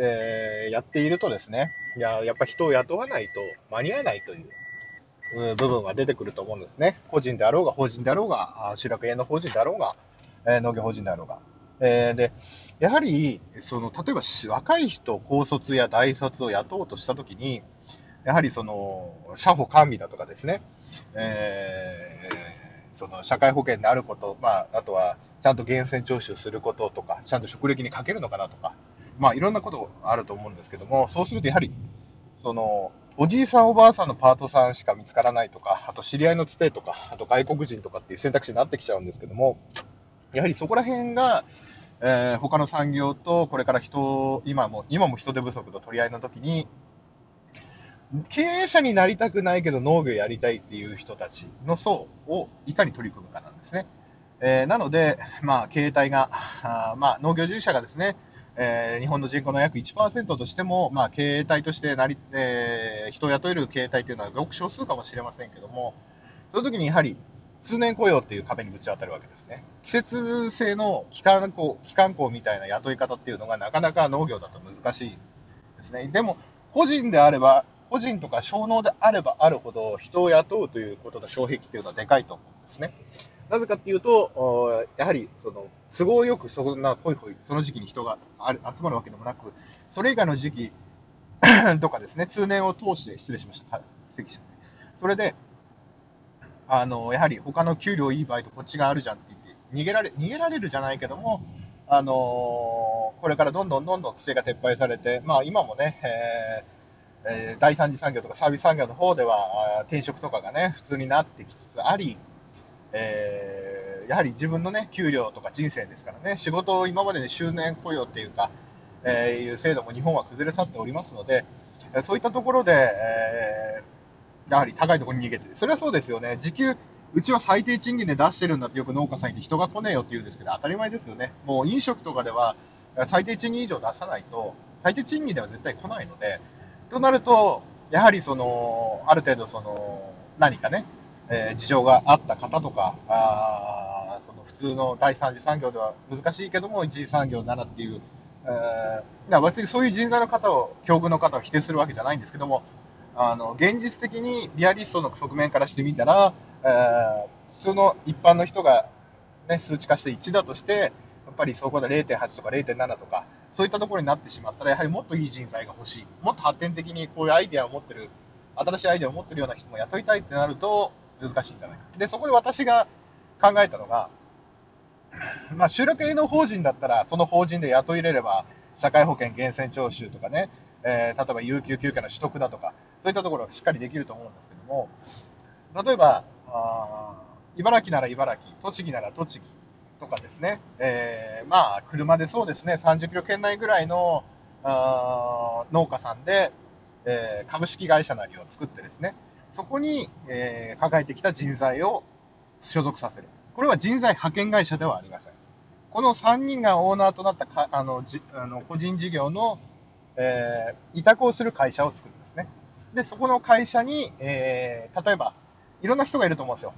えーやっているとですね、いや、やっぱ人を雇わないと間に合わないという部分が出てくると思うんですね。個人であろうが、法人であろうが、集落営の法人であろうが、えー農業法人であろうが。えーで、やはり、その、例えば若い人、高卒や大卒を雇おうとしたときに、やはりその、社保管理だとかですね、えーその社会保険であること、まあ、あとは、ちゃんと源泉徴収することとか、ちゃんと職歴にかけるのかなとか、まあ、いろんなことあると思うんですけども、そうするとやはり、その、おじいさんおばあさんのパートさんしか見つからないとか、あと知り合いのつてとか、あと外国人とかっていう選択肢になってきちゃうんですけども、やはりそこら辺が、えー他の産業とこれから人、今も、今も人手不足と取り合いの時に、経営者になりたくないけど農業やりたいっていう人たちの層をいかに取り組むかなんですね。えーなので、まあ、経営体が、あまあ、農業従事者がですね、えー日本の人口の約1%としても、まあ、経営体としてなり、えー人を雇える経営体というのはごく少数かもしれませんけども、その時にやはり通年雇用っていう壁にぶち当たるわけですね。季節性の期間工、期間工みたいな雇い方っていうのがなかなか農業だと難しいですね。でも、個人であれば、個人とか小農であればあるほど人を雇うということの障壁っていうのはでかいと思うんですね。なぜかっていうと、やはりその都合よくそんなほいほいその時期に人がある集まるわけでもなく、それ以外の時期 とかですね、通年を通して失礼しました。はい、失礼しましたそれで、あのやはり他の給料いい場合とこっちがあるじゃんって言って逃げられ逃げられるじゃないけども、あのこれからどんどんどんどん規制が撤廃されて、まあ、今もね、えーえ第三次産業とかサービス産業の方では転職とかがね普通になってきつつあり、えーやはり自分のね給料とか人生ですからね仕事を今までで周年雇用っていうか、えーいう制度も日本は崩れ去っておりますので、そういったところで、えーやはり高いところに逃げて。それはそうですよね。時給、うちは最低賃金で出してるんだってよく農家さんに言って人が来ねえよって言うんですけど、当たり前ですよね。もう飲食とかでは最低賃金以上出さないと、最低賃金では絶対来ないので、となると、やはりその、ある程度その、何かね、えー事情があった方とか、あその普通の第三次産業では難しいけども、一次産業ならっていう、えー別にそういう人材の方を、境遇の方を否定するわけじゃないんですけども、あの現実的にリアリストの側面からしてみたら、えー普通の一般の人が、ね、数値化して1だとして、やっぱりそこで0.8とか0.7とか、そういったところになってしまったら、やはりもっといい人材が欲しい、もっと発展的にこういうアイデアを持ってる、新しいアイデアを持ってるような人も雇いたいってなると、難しいんじゃないか。で、そこで私が考えたのが、まあ、集落営農法人だったら、その法人で雇い入れれば、社会保険、源泉徴収とかね、えー例えば有給休暇の取得だとか、そういったところがしっかりできると思うんですけども、例えば、茨城なら茨城、栃木なら栃木とかですね、えーまあ、車でそうですね、30キロ圏内ぐらいのあ農家さんで、えー株式会社なりを作ってですね、そこに、えー抱えてきた人材を所属させる。これは人材派遣会社ではありません。この3人がオーナーとなったかあのじあの個人事業の、えー委託をする会社を作るんですね。で、そこの会社に、えー例えば、いろんな人がいると思うんですよ。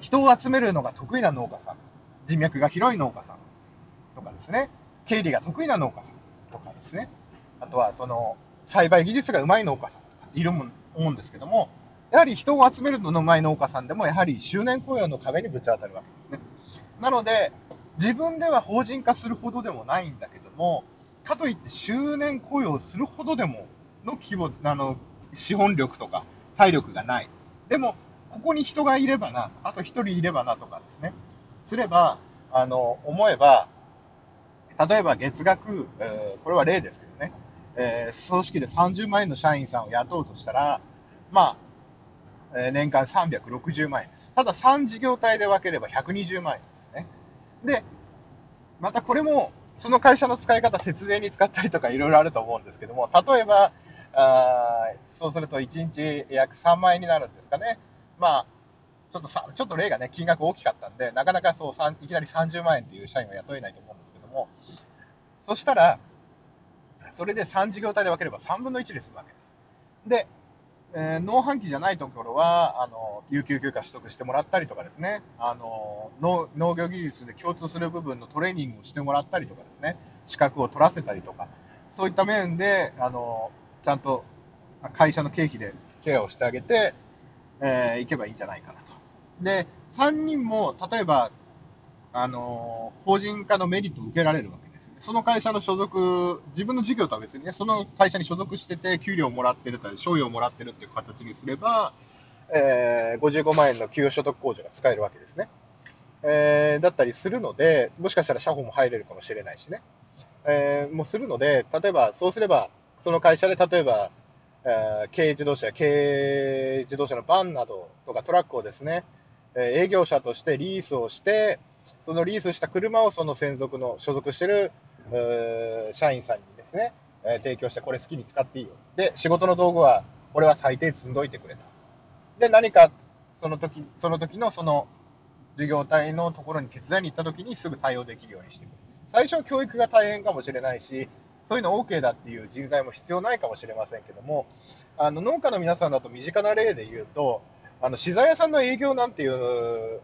人を集めるのが得意な農家さん、人脈が広い農家さんとかですね、経理が得意な農家さんとかですね、あとはその栽培技術がうまい農家さんとかいるもん思うんですけども、やはり人を集めるののうまい農家さんでも、やはり周年雇用の壁にぶち当たるわけですね。なので、自分では法人化するほどでもないんだけども、かといって周年雇用するほどでもの規模、あの、資本力とか体力がない。でも、ここに人がいればな、あと1人いればなとかですね、すれば、あの、思えば、例えば月額、えーこれは例ですけどね、えー組織で30万円の社員さんを雇うとしたら、まあ、えー年間360万円です。ただ3事業体で分ければ120万円ですね。で、またこれも、その会社の使い方、節電に使ったりとかいろいろあると思うんですけども、例えば、あそうすると1日約3万円になるんですかね。まあ、ちょっとさ、ちょっと例がね、金額大きかったんで、なかなかそう、いきなり30万円っていう社員は雇えないと思うんですけども、そしたら、それで3事業体で分ければ3分の1で済むわけです。で、えー農繁期じゃないところは、あの、有給休暇取得してもらったりとかですね、あの、農業技術で共通する部分のトレーニングをしてもらったりとかですね、資格を取らせたりとか、そういった面で、あの、ちゃんと会社の経費でケアをしてあげて、えー、いけばいいんじゃないかなと。で、3人も、例えば、あの、法人化のメリットを受けられるわけ。その会社の所属、自分の事業とは別にね、その会社に所属してて、給料をもらってるとか、賞与をもらってるっていう形にすれば、えー、55万円の給与所得控除が使えるわけですね。えー、だったりするので、もしかしたら社保も入れるかもしれないしね。えー、もするので、例えば、そうすれば、その会社で例えば、えー、軽自動車、軽自動車のバンなどとかトラックをですね、え営業者としてリースをして、そのリースした車をその専属の所属してる社員さんにですね、え提供して、これ好きに使っていいよ。で、仕事の道具は、これは最低積んどいてくれと。で、何か、その時、その時のその事業体のところに手伝いに行った時にすぐ対応できるようにしてくる。最初は教育が大変かもしれないし、そういうの OK だっていう人材も必要ないかもしれませんけども、あの農家の皆さんだと身近な例で言うと、あの資材屋さんの営業なんていう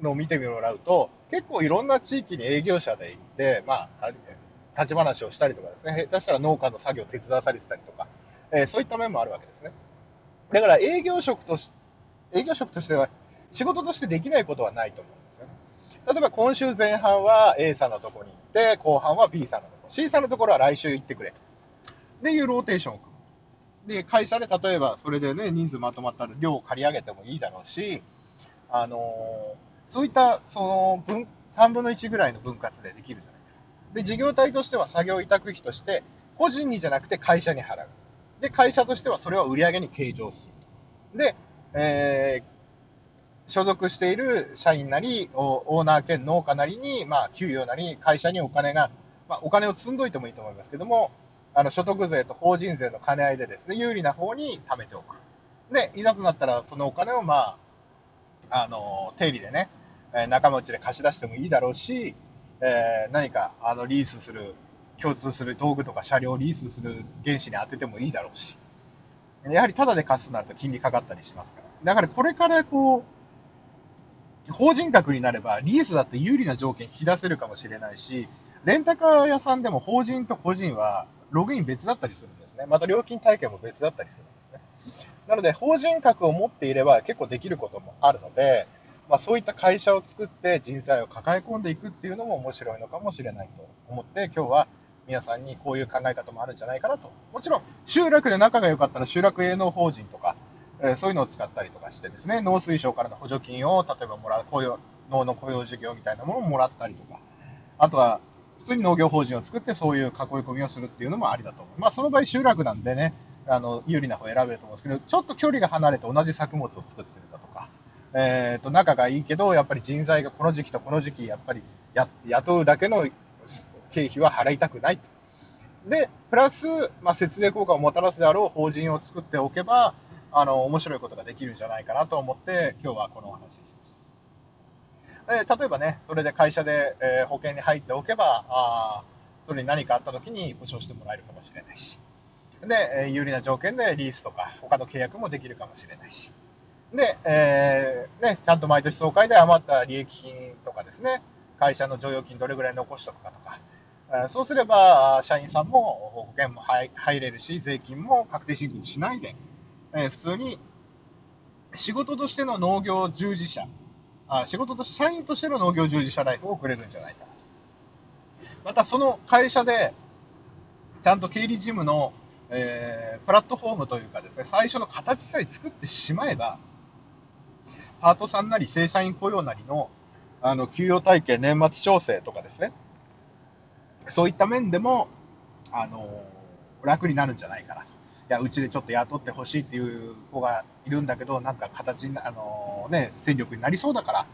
のを見てもらうと、結構いろんな地域に営業者で行って、まあ、立ち話をしたりとかですね、下手したら農家の作業を手伝わされてたりとか、えー、そういった面もあるわけですね。だから営業職とし営業職としては仕事としてできないことはないと思うんですよね。例えば今週前半は A さんのところに行って、後半は B さんのところ、C さんのところは来週行ってくれ。でいうローテーションを組む。で、会社で例えばそれでね、人数まとまったら量を借り上げてもいいだろうし、あのー、そういったその分3分の1ぐらいの分割でできるじゃない。で、事業体としては作業委託費として、個人にじゃなくて会社に払う。で、会社としてはそれを売り上げに計上する。で、えー所属している社員なり、オーナー兼農家なりに、まあ、給与なり、会社にお金が、まあ、お金を積んどいてもいいと思いますけども、あの所得税と法人税の兼ね合いでですね、有利な方に貯めておく。で、いざとなったら、そのお金を、まあ、あの、定理でね、仲間内で貸し出してもいいだろうし、えー、何か、あの、リースする、共通する道具とか車両をリースする原資に当ててもいいだろうし、やはりタダで貸すとなると金利かかったりしますから。だからこれからこう、法人格になれば、リースだって有利な条件引き出せるかもしれないし、レンタカー屋さんでも法人と個人はログイン別だったりするんですね。また料金体系も別だったりするんですね。なので、法人格を持っていれば結構できることもあるので、まあ、そういった会社を作って人材を抱え込んでいくっていうのも面白いのかもしれないと思って、今日は皆さんにこういう考え方もあるんじゃないかなと。もちろん、集落で仲が良かったら集落営農法人とか、えー、そういうのを使ったりとかしてですね、農水省からの補助金を例えばもらう、雇用、農の雇用事業みたいなものをもらったりとか、あとは普通に農業法人を作ってそういう囲い込みをするっていうのもありだと思う。まあその場合集落なんでね、あの、有利な方を選べると思うんですけど、ちょっと距離が離れて同じ作物を作ってる、え、ー、と、仲がいいけど、やっぱり人材がこの時期とこの時期、やっぱりや雇うだけの経費は払いたくない。で、プラス、まあ、節税効果をもたらすであろう法人を作っておけば、あの、面白いことができるんじゃないかなと思って、今日はこのお話しました。え例えばね、それで会社で、えー、保険に入っておけば、あそれに何かあった時に保証してもらえるかもしれないし。で、え有利な条件でリースとか他の契約もできるかもしれないし。で、えー、ね、ちゃんと毎年総会で余った利益金とかですね、会社の剰余金どれぐらい残しとくかとか、えそうすれば、社員さんも保険も入れるし、税金も確定申告しないで、えー、普通に仕事としての農業従事者、あ仕事と社員としての農業従事者ライフを送れるんじゃないか。またその会社で、ちゃんと経理事務の、えー、プラットフォームというかですね、最初の形さえ作ってしまえば、パートさんなり正社員雇用なりのあの給与体系、年末調整とかですね、そういった面でも、あの、楽になるんじゃないかなと。いや、うちでちょっと雇ってほしいっていう子がいるんだけど、なんか形に、あのね、戦力になりそうだから、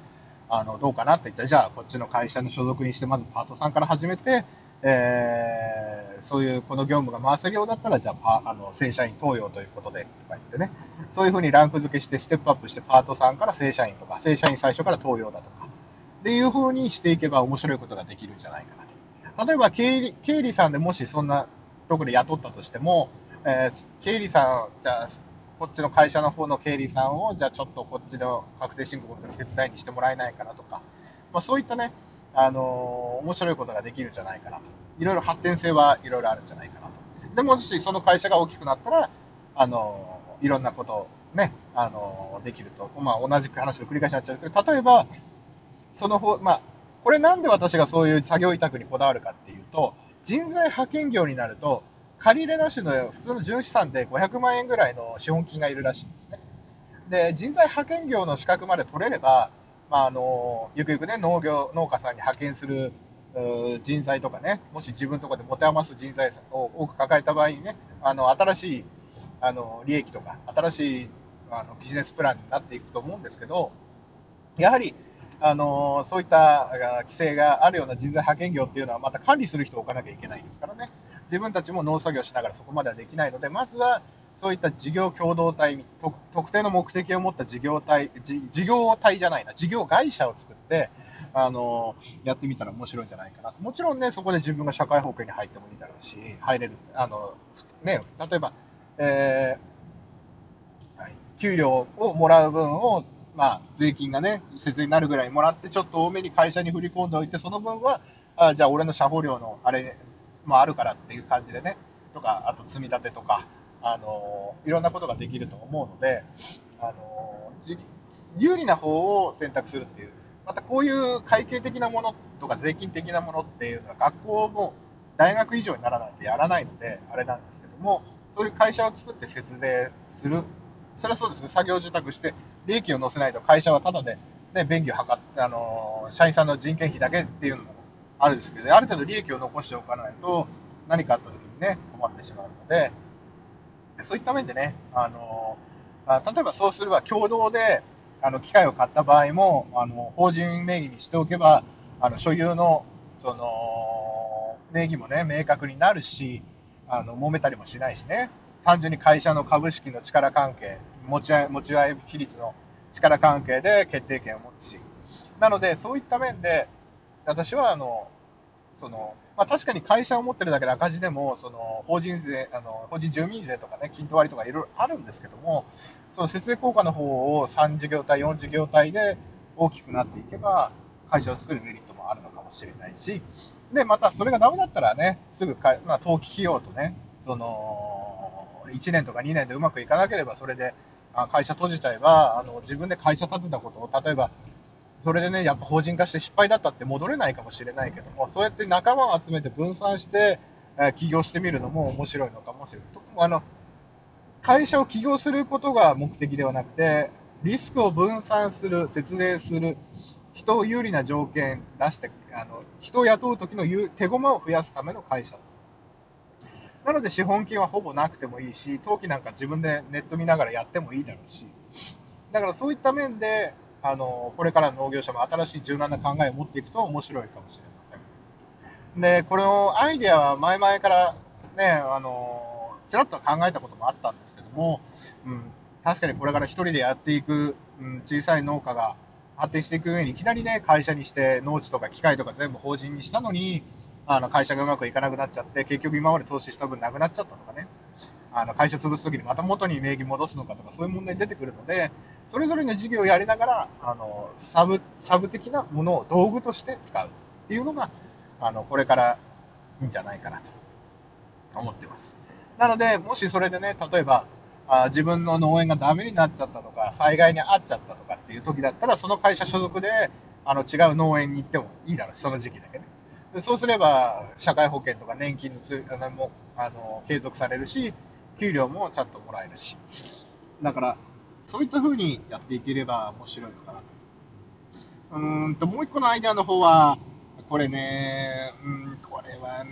あの、どうかなって言ったら、じゃあ、こっちの会社の所属にして、まずパートさんから始めて、えー、そういうこの業務が回せるようだったら、じゃあ、あの、正社員登用ということで、とか言ってね、そういうふうにランク付けして、ステップアップして、パートさんから正社員とか、正社員最初から登用だとか、っていうふうにしていけば面白いことができるんじゃないかなと。例えば経理、経理さんでもしそんなところで雇ったとしても、えー、経理さん、じゃあ、こっちの会社の方の経理さんを、じゃあちょっとこっちの確定申告の手伝いにしてもらえないかなとか、まあ、そういったね、あの、面白いことができるんじゃないかなと。いろいろ発展性はいろいろあるんじゃないかなとでもしその会社が大きくなったら、あの、いろんなことをね、あの、できると。まあ、同じ話の繰り返しになっちゃうけど、例えば、その方、まあ、これなんで私がそういう作業委託にこだわるかっていうと、人材派遣業になると、借り入れなしの普通の純資産で500万円ぐらいの資本金がいるらしいんですね。で、人材派遣業の資格まで取れれば、まあ、あの、ゆくゆくね、農業、農家さんに派遣する人材とかね、もし自分とかで持て余す人材を多く抱えた場合にね、あの、新しい、あの、利益とか、新しい、あの、ビジネスプランになっていくと思うんですけど、やはり、あの、そういった規制があるような人材派遣業っていうのは、また管理する人を置かなきゃいけないですからね。自分たちも農作業しながらそこまではできないので、まずは、そういった事業共同体、特定の目的を持った事業体、事業体じゃないな、事業会社を作って、あの、やってみたら面白いんじゃないかな。もちろんね、そこで自分が社会保険に入ってもいいだろうし、入れる、あの、ね、例えば、えー、給料をもらう分を、まあ、税金がね、節税になるぐらいもらって、ちょっと多めに会社に振り込んでおいて、その分は、あじゃあ俺の社保料のあれもあるからっていう感じでね、とか、あと積み立てとか、あの、いろんなことができると思うので、あの、有利な方を選択するっていうまたこういう会計的なものとか税金的なものっていうのは学校も大学以上にならないとやらないので、あれなんですけども、そういう会社を作って節税する。それはそうですね、作業受託して利益を乗せないと会社はただで、ね、便宜を図って、あの、社員さんの人件費だけっていうのもあるんですけど、ある程度利益を残しておかないと何かあった時にね、困ってしまうので、そういった面でね、あのあ、例えばそうすれば共同であの機械を買った場合もあの法人名義にしておけばあの所有のその名義もね明確になるしあの揉めたりもしないしね。単純に会社の株式の力関係持ち合い持ち合い比率の力関係で決定権を持つし。なのでそういった面で私はあのそのまあ、確かに会社を持ってるだけで赤字でも、その法人税、あの法人住民税とかね、均等割とかいろいろあるんですけども、その節税効果の方を3事業体、4事業体で大きくなっていけば、会社を作るメリットもあるのかもしれないし、で、またそれがダメだったらね、すぐか、まあ、登記費用とね、その、1年とか2年でうまくいかなければ、それで、会社閉じちゃえば、あの、自分で会社建てたことを、例えば、それでね、やっぱ法人化して失敗だったって戻れないかもしれないけども、そうやって仲間を集めて分散して、え、起業してみるのも面白いのかもしれない。あの、会社を起業することが目的ではなくて、リスクを分散する、節税する、人を有利な条件出して、あの人を雇う時の手駒を増やすための会社。なので資本金はほぼなくてもいいし、登記なんか自分でネット見ながらやってもいいだろうし、だからそういった面で、あの、これからの農業者も新しい柔軟な考えを持っていくと面白いかもしれません。で、このアイデアは前々からね、あの、ちらっと考えたこともあったんですけども、うん、確かにこれから一人でやっていく、うん、小さい農家が発展していく上にいきなりね、会社にして農地とか機械とか全部法人にしたのに、あの会社がうまくいかなくなっちゃって、結局今まで投資した分なくなっちゃったとかね、あの会社潰すときにまた元に名義戻すのかとか、そういう問題出てくるので、それぞれの事業をやりながら、あのサブサブ的なものを道具として使うっていうのが、あのこれからいいんじゃないかなと思ってます。なので、もしそれでね、例えば、あ自分の農園がダメになっちゃったとか、災害に遭っちゃったとかっていう時だったら、その会社所属であの違う農園に行ってもいいだろう、その時期だけね。でそうすれば、社会保険とか年金のつあのもあの継続されるし、給料もちゃんともらえるし。だから、そういった風にやっていければ面白いのかなと。うーんと、もう一個のアイデアの方は、これね、うん、これは、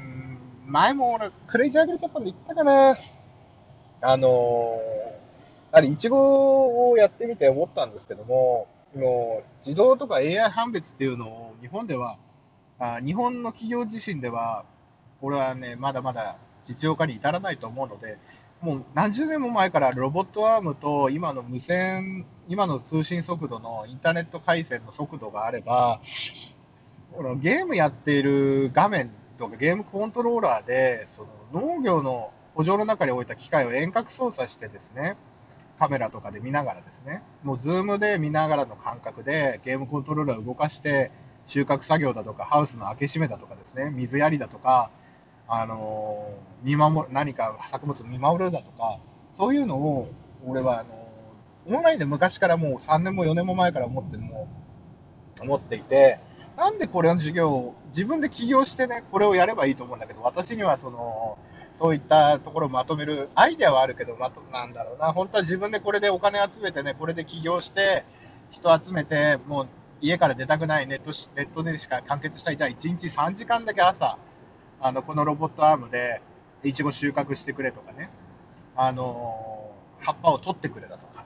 前も俺、クレイジーアグリジャパンで言ったかな。あのー、あれ、イチゴをやってみて思ったんですけども、もう自動とか AI 判別っていうのを日本では、あ日本の企業自身では、俺はね、まだまだ実用化に至らないと思うので、もう何十年も前からロボットアームと今の無線、今の通信速度のインターネット回線の速度があれば、ゲームやっている画面とかゲームコントローラーで、その農業の補助の中に置いた機械を遠隔操作してですね、カメラとかで見ながらですね、もうズームで見ながらの感覚でゲームコントローラーを動かして、収穫作業だとか、ハウスの開け閉めだとかですね、水やりだとか、あの、見守る、何か作物を見守るだとか、そういうのを、俺は、あの、オンラインで昔からもう3年も4年も前から思っても、思っていて、なんでこれの授業を自分で起業してね、これをやればいいと思うんだけど、私にはその、そういったところをまとめるアイデアはあるけど、まと、なんだろうな、本当は自分でこれでお金集めてね、これで起業して、人集めて、もう家から出たくないネットネットでしか完結したい、じゃあ1日3時間だけ朝、あの、このロボットアームで、いちご収穫してくれとかね、あの、葉っぱを取ってくれだとか、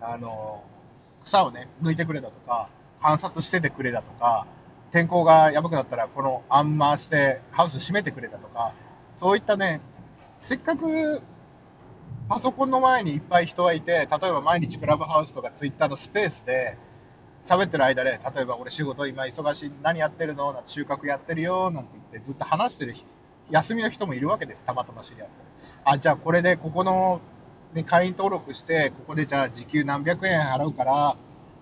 あの、草をね、抜いてくれだとか、観察しててくれだとか、天候がやばくなったら、このアンマーしてハウス閉めてくれだとか、そういったね、せっかくパソコンの前にいっぱい人がいて、例えば毎日クラブハウスとかツイッターのスペースで喋ってる間で、例えば俺仕事今忙しい、何やってるのなんて収穫やってるよなんて言ってずっと話してる休みの人もいるわけです、たまたま知り合って。あ、じゃあこれでここの、ね、会員登録して、ここでじゃあ時給何百円払うから、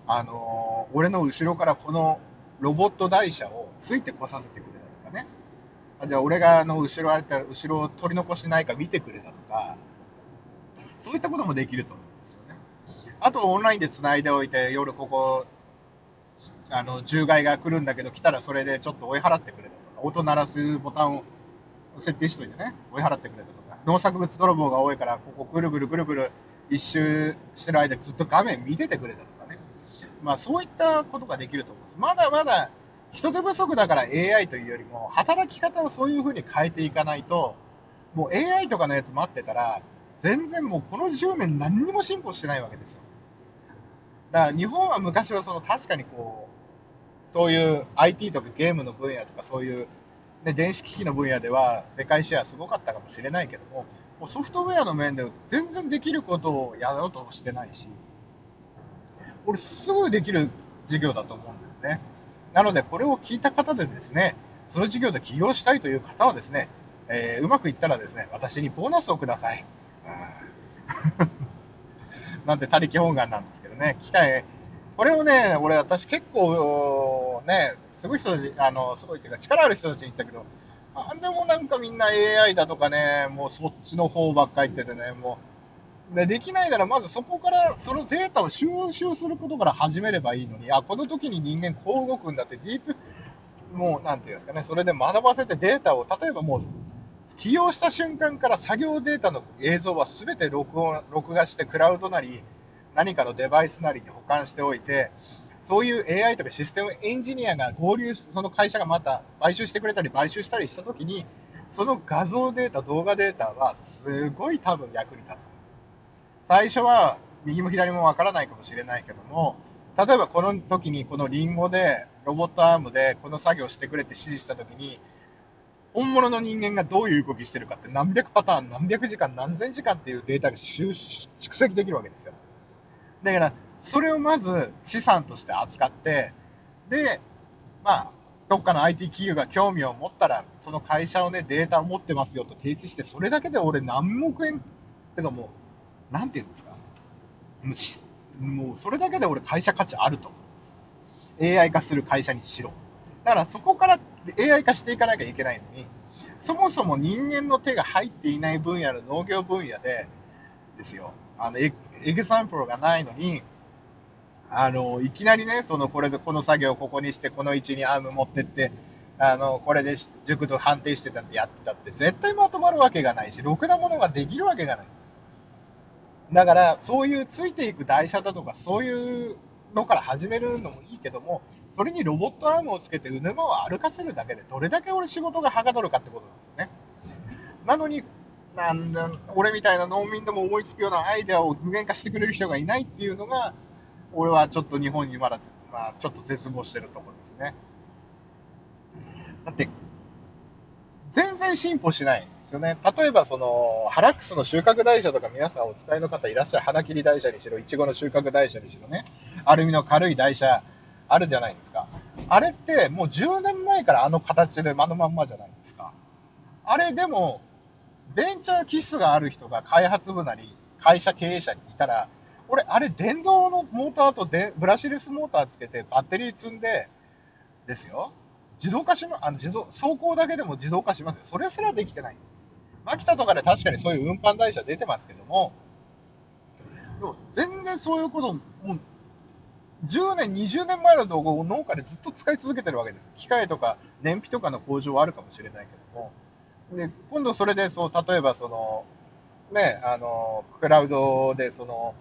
あのー、俺の後ろからこのロボット台車をついてこさせてくれだとかね。あじゃあ俺があの後ろあったら後ろを取り残しないか見てくれだとか、そういったこともできると思うんですよね。あとオンラインで繋いでおいて、夜ここ、あの、獣害が来るんだけど来たらそれでちょっと追い払ってくれだとか、音鳴らすボタンを設定しといてね、追い払ってくれだとか、農作物泥棒が多いから、ここぐるぐるぐるぐる一周してる間ずっと画面見ててくれだとかね。まあそういったことができると思うんです。まだまだ人手不足だから AI というよりも、働き方をそういう風に変えていかないと、もう AI とかのやつ待ってたら、全然もうこの10年何にも進歩してないわけですよ。だから日本は昔はその確かにこう、そういう IT とかゲームの分野とかそういう、ね、電子機器の分野では世界シェアすごかったかもしれないけども、もうソフトウェアの面で全然できることをやろうとしてないし、これすぐできる授業だと思うんですね。なのでこれを聞いた方でですね、その授業で起業したいという方はですね、えー、うまくいったらですね、私にボーナスをください。なんて他力本願なんですけどね、機会、これをね、俺、私結構、ね、すごい人たち、あの、すごいっていうか、力ある人たちに言ったけど、あでもなんかみんな AI だとかね、もうそっちの方ばっかり言っててね、もう、でできないなら、まずそこから、そのデータを収集することから始めればいいのに、あ、この時に人間こう動くんだって、ディープ、もう、なんていうんですかね、それで学ばせてデータを、例えばもう、起用した瞬間から作業データの映像は全て録音、録画してクラウドなり、何かのデバイスなりに保管しておいて、そういう AI とかシステムエンジニアが合流し、その会社がまた買収してくれたり買収したりしたときに、その画像データ、動画データはすごい多分役に立つ。最初は右も左もわからないかもしれないけども、例えばこの時にこのリンゴでロボットアームでこの作業してくれって指示した時に、本物の人間がどういう動きしてるかって何百パターン、何百時間、何千時間っていうデータが蓄積できるわけですよ。だから、それをまず資産として扱って、で、まあ、どっかの IT 企業が興味を持ったら、その会社をね、データを持ってますよと提示して、それだけで俺何億円、ってかもう、なんていうんですか。もう、それだけで俺会社価値あると思うんです AI 化する会社にしろ。だからそこから AI 化していかなきゃいけないのに、そもそも人間の手が入っていない分野の農業分野で、ですよ、あのエエグザンプルがないのに、あのいきなりね、そのこれでこの作業をここにして、この位置にアーム持ってって、あのこれで熟度判定してたってやってたって、絶対まとまるわけがないし、ろくなものができるわけがない。だから、そういうついていく台車だとか、そういうのから始めるのもいいけども、それにロボットアームをつけて、うぬまを歩かせるだけで、どれだけ俺仕事がはかどるかってことなんですよね。なのに、なんだ、俺みたいな農民でも思いつくようなアイデアを具現化してくれる人がいないっていうのが、俺はちょっと日本にまだ、まあ、ちょっと絶望してるところですね。だって、全然進歩しないんですよね。例えば、その、ハラックスの収穫台車とか皆さんお使いの方いらっしゃる。花切り台車にしろ、いちごの収穫台車にしろね。アルミの軽い台車あるじゃないですか。あれってもう10年前からあの形であのまんまじゃないですか。あれでも、ベンチャー気質がある人が開発部なり、会社経営者にいたら、俺、あれ、電動のモーターとでブラシレスモーターつけて、バッテリー積んで、ですよ。自動化しま、あの自動、走行だけでも自動化しますよ。それすらできてない。秋田とかで確かにそういう運搬台車出てますけども、でも全然そういうこと、もう10年、20年前の動画を農家でずっと使い続けてるわけです。機械とか燃費とかの向上はあるかもしれないけども、で今度それでそう、例えばその、ね、あの、クラウドでその、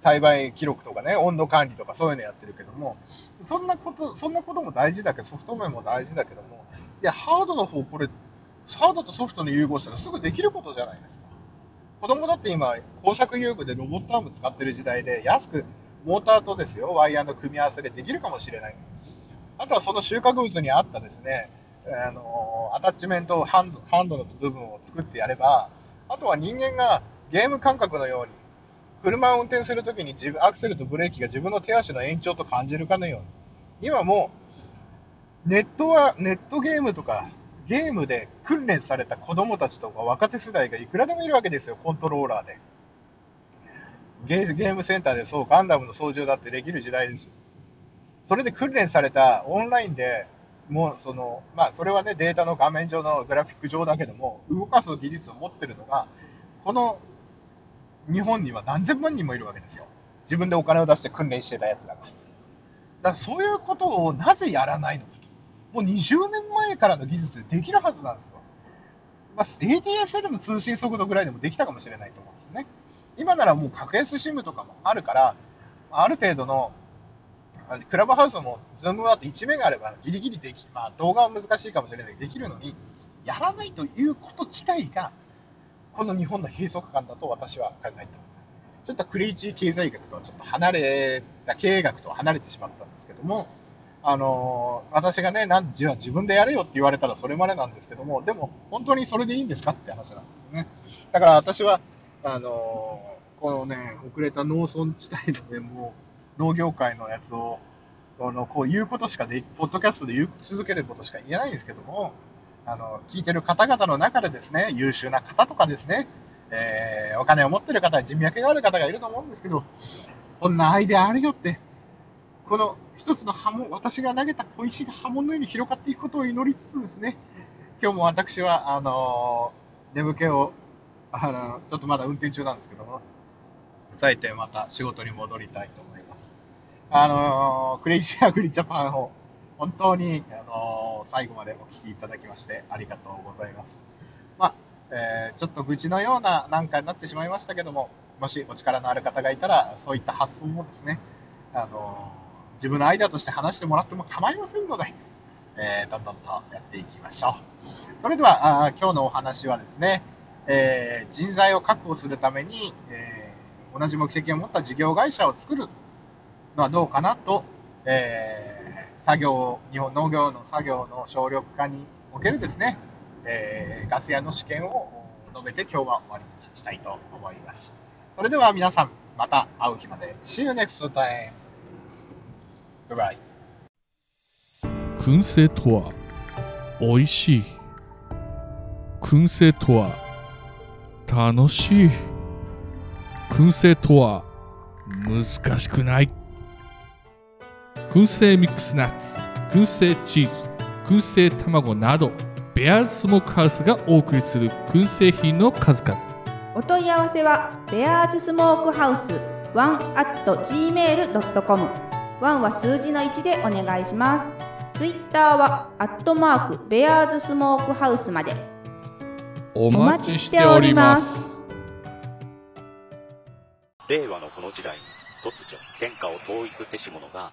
栽培記録とかね、温度管理とかそういうのやってるけども、そんなこと、そんなことも大事だけど、ソフト面も大事だけども、いや、ハードの方、これ、ハードとソフトの融合したらすぐできることじゃないですか。子供だって今、工作遊具でロボットアーム使ってる時代で、安くモーターとですよ、ワイヤーの組み合わせでできるかもしれない。あとはその収穫物に合ったですね、あのアタッチメントハンド、ハンドの部分を作ってやれば、あとは人間がゲーム感覚のように、車を運転するときに自分アクセルとブレーキが自分の手足の延長と感じるかのように、今もネットは、ネットゲームとかゲームで訓練された子供たちとか若手世代がいくらでもいるわけですよ、コントローラーで。ゲームセンターでそう、ガンダムの操縦だってできる時代ですよ。それで訓練されたオンラインで、もうその、まあ、それはね、データの画面上のグラフィック上だけども、動かす技術を持ってるのが、この日本には何千万人もいるわけですよ。自分でお金を出して訓練してたやつらが。だからそういうことをなぜやらないのか。もう20年前からの技術でできるはずなんですよ。まあ、ADSL の通信速度ぐらいでもできたかもしれないと思うんですよね。今ならもう格安 SIM とかもあるから、ある程度の、クラブハウスもズームワード1メガあればギリギリでき、まあ動画は難しいかもしれないけどできるのに、やらないということ自体が、この日本の閉塞感だと私は考えています。ちょっとクレイジー経済学とはちょっと離れた経営学とは離れてしまったんですけども、あの私がね、なんじゃ自分でやれよって言われたらそれまでなんですけども、でも本当にそれでいいんですかって話なんですね。だから私は、あのこのね、遅れた農村地帯のね、もう農業界のやつを、あのこう言うことしかで、ポッドキャストで言い続けることしか言えないんですけども、あの聞いてる方々の中でですね、優秀な方とかですね、えー、お金を持ってる方、人脈がある方がいると思うんですけど、こんなアイデアあるよってこの一つの波紋、私が投げた小石が波紋のように広がっていくことを祈りつつですね、今日も私は、あのー、眠気を、あのちょっとまだ運転中なんですけども、抑えてまた仕事に戻りたいと思います。あのー、クレイジーアグリジャパンを本当に、あのー、最後までお聞きいただきましてありがとうございます。まあ、えー、ちょっと愚痴のようななんかになってしまいましたけども、もしお力のある方がいたら、そういった発想もですね、あの自分のアイデアとして話してもらっても構いませんので、えー、どんどんとやっていきましょう。それでは、あ今日のお話はですね、えー、人材を確保するために、えー、同じ目的を持った事業会社を作るのはどうかなと、えー、作業、日本農業の作業の省力化におけるですね、えガス屋の試験を述べて今日は終わりにしたいと思います。それでは皆さん、また会う日まで。See you next time! バイ燻製とは美味しい燻製とは楽しい燻製とは難しくない燻製ミックスナッツ燻製チーズ燻製卵などベアーズスモークハウスがお送りする燻製品の数々お問い合わせはベアーズスモークハウス1 at gmail.com ワンは数字の1でお願いします。ツイッターは、アットマーク、ベアーズスモークハウスまで。お待ちしております。令和のこの時代に、突如、天下を統一せし者が